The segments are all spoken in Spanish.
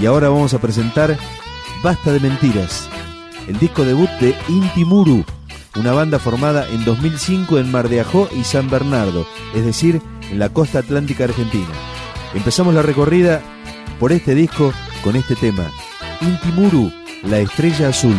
Y ahora vamos a presentar Basta de Mentiras, el disco debut de Intimuru, una banda formada en 2005 en Mar de Ajó y San Bernardo, es decir, en la costa atlántica argentina. Empezamos la recorrida por este disco con este tema, Intimuru, la estrella azul.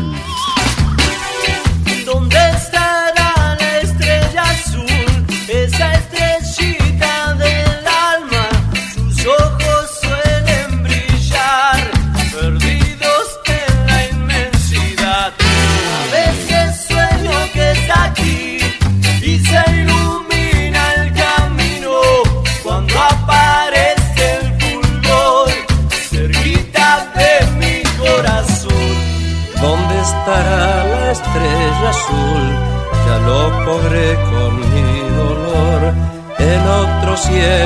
Yeah.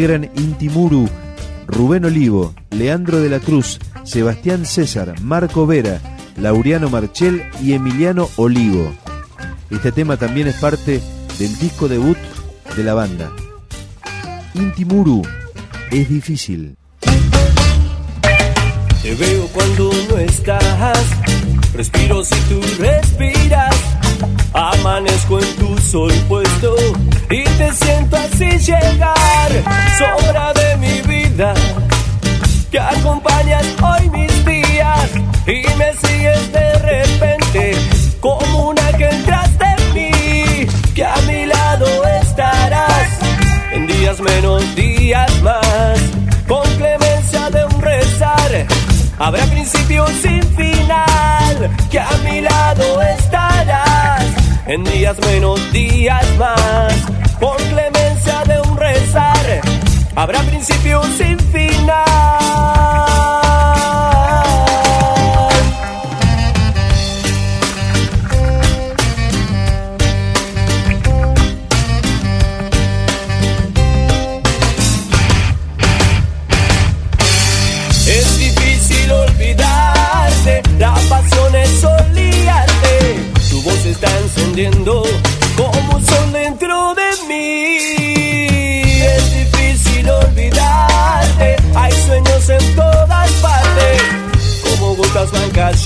Integran Intimuru, Rubén Olivo, Leandro de la Cruz, Sebastián César, Marco Vera, Laureano Marchel y Emiliano Olivo. Este tema también es parte del disco debut de la banda. Intimuru es difícil. Te veo cuando no estás, respiro si tú respiras, amanezco en tu sol puesto y te siento así llegar, sobra de mi vida, que acompañas hoy mis días y me sigues de repente como una que entraste en mí, que a mi lado estarás en días menos, días más, Habrá principio sin final, que a mi lado estarás en días menos, días más, con clemencia de un rezar. Habrá principio sin final.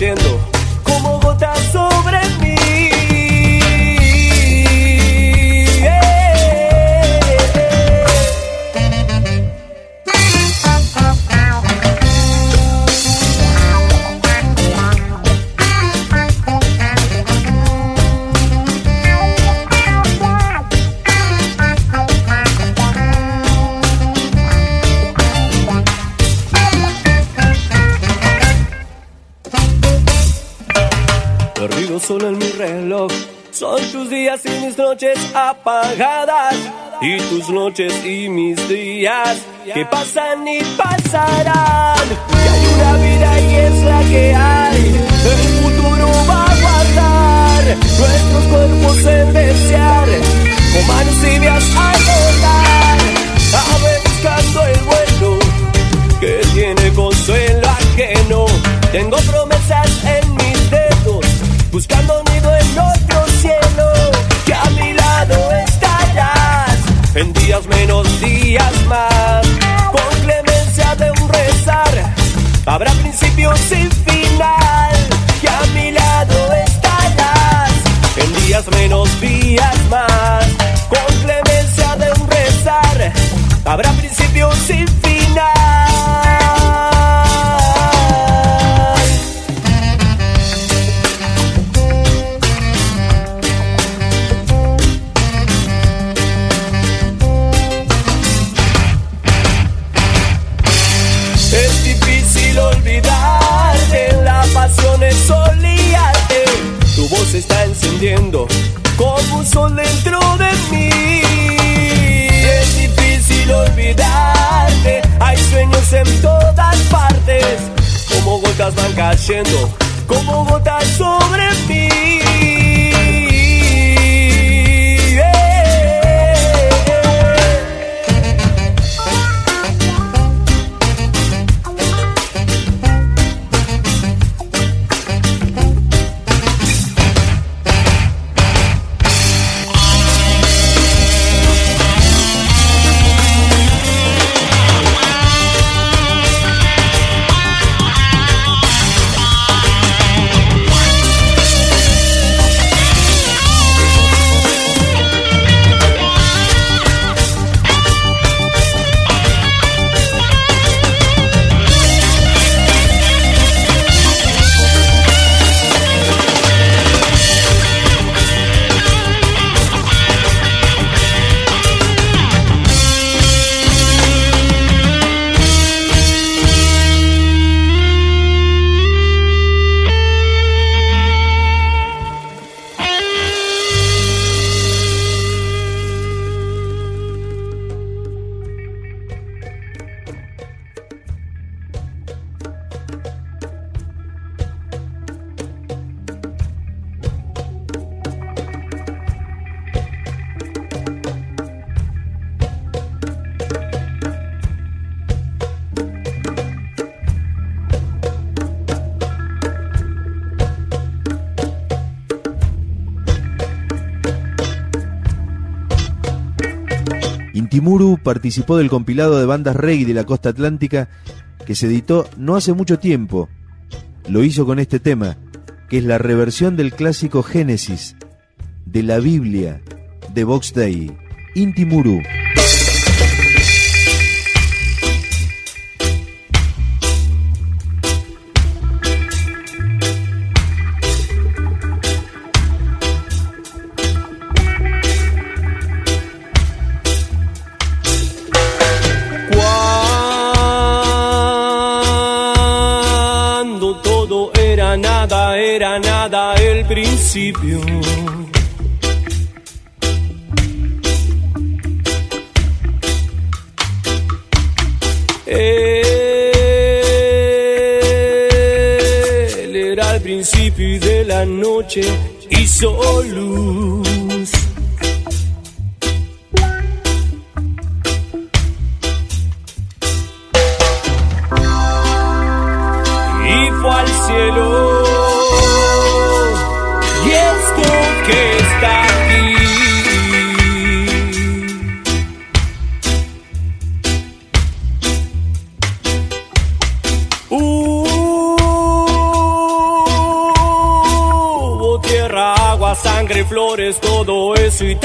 Gotas noches apagadas. Y tus noches y mis días que pasan y pasarán. Principio sin final. Que a mi lado estarás, en días menos, días más. Con clemencia de un rezar, habrá principio sin final. Cayendo, como gotas Intimuru participó del compilado de bandas reggae de la costa atlántica que se editó no hace mucho tiempo. Lo hizo con este tema, que es la reversión del clásico Génesis de la Biblia de Vox Day. Intimuru. Principio. Él era el principio de la noche hizo luz. y fue al cielo. Todo eso y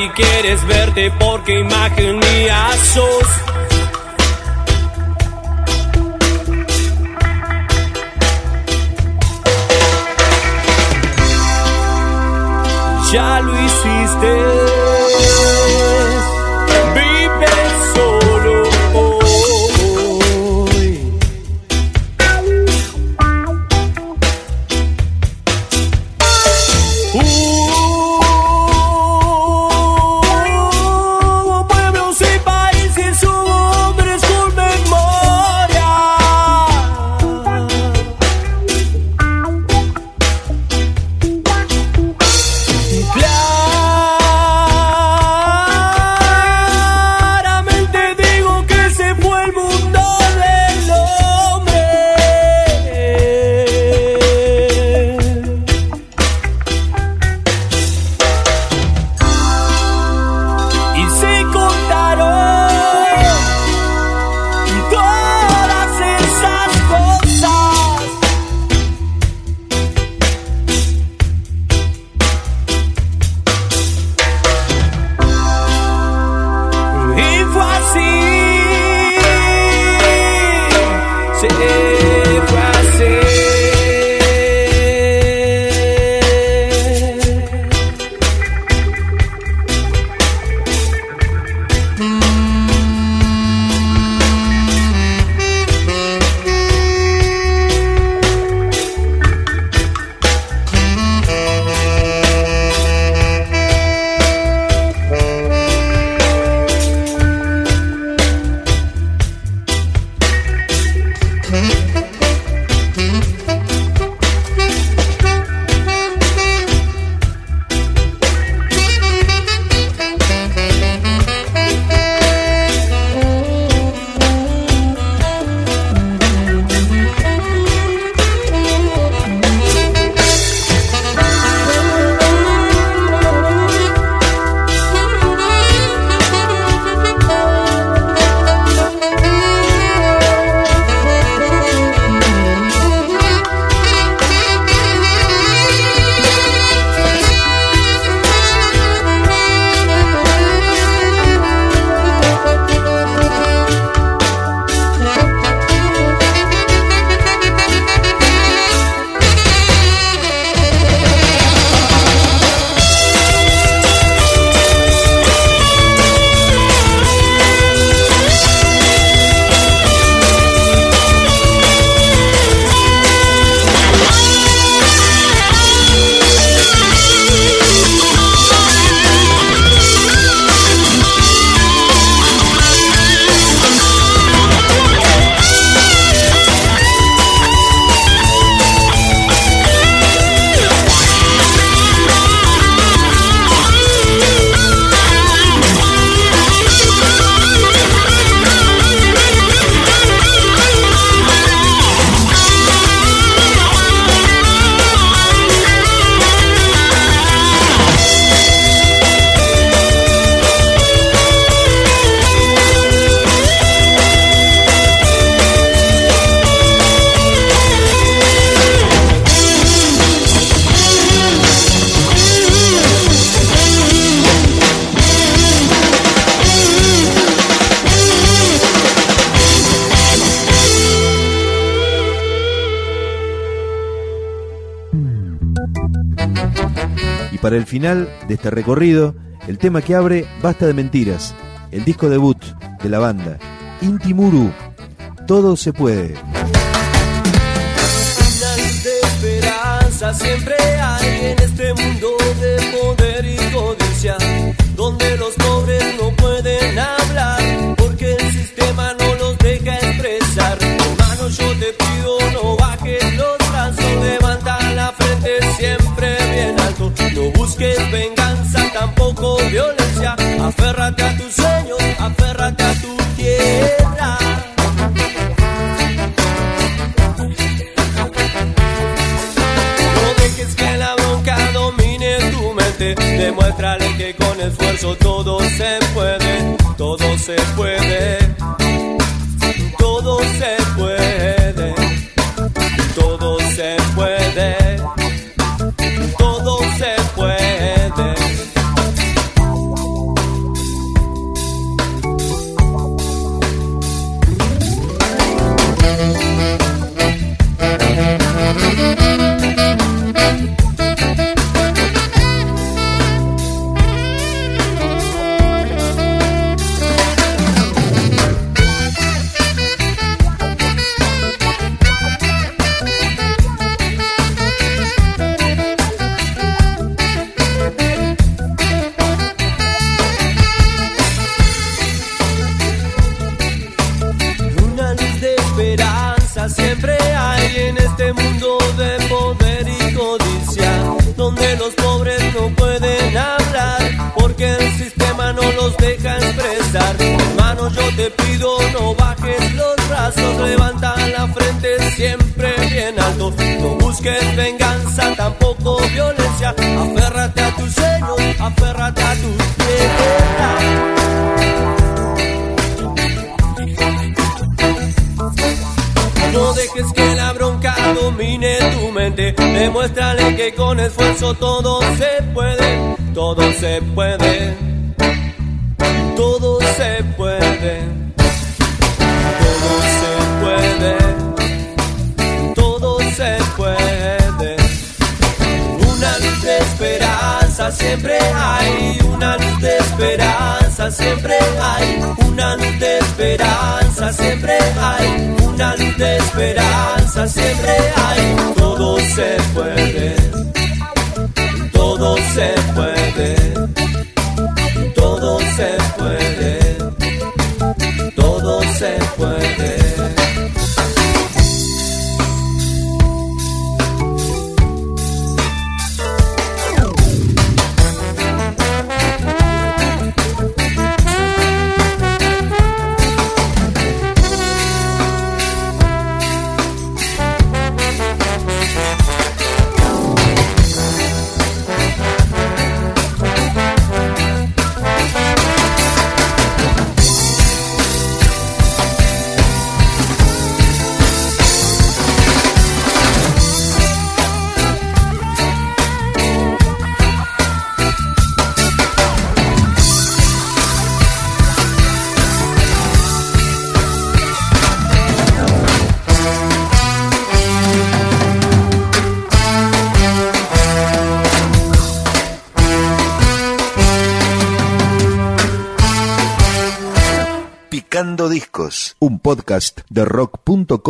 si quieres verte porque imagen mía sos. ya lo hiciste. Mm-hmm. Para el final de este recorrido, el tema que abre Basta de Mentiras, el disco debut de la banda, Intimuru, Todo se puede. Tampoco violencia, busques venganza, tampoco violencia, aférrate a tus sueños, aférrate a tu tierra. No dejes que la bronca domine tu mente. Demuéstrale que con esfuerzo todo se puede. Todo se puede. Todo se puede. Siempre hay. Una luz de esperanza siempre hay. Una luz de esperanza siempre hay. Una luz de esperanza siempre hay. Todo se puede. Todo se puede. Podcast de rock.com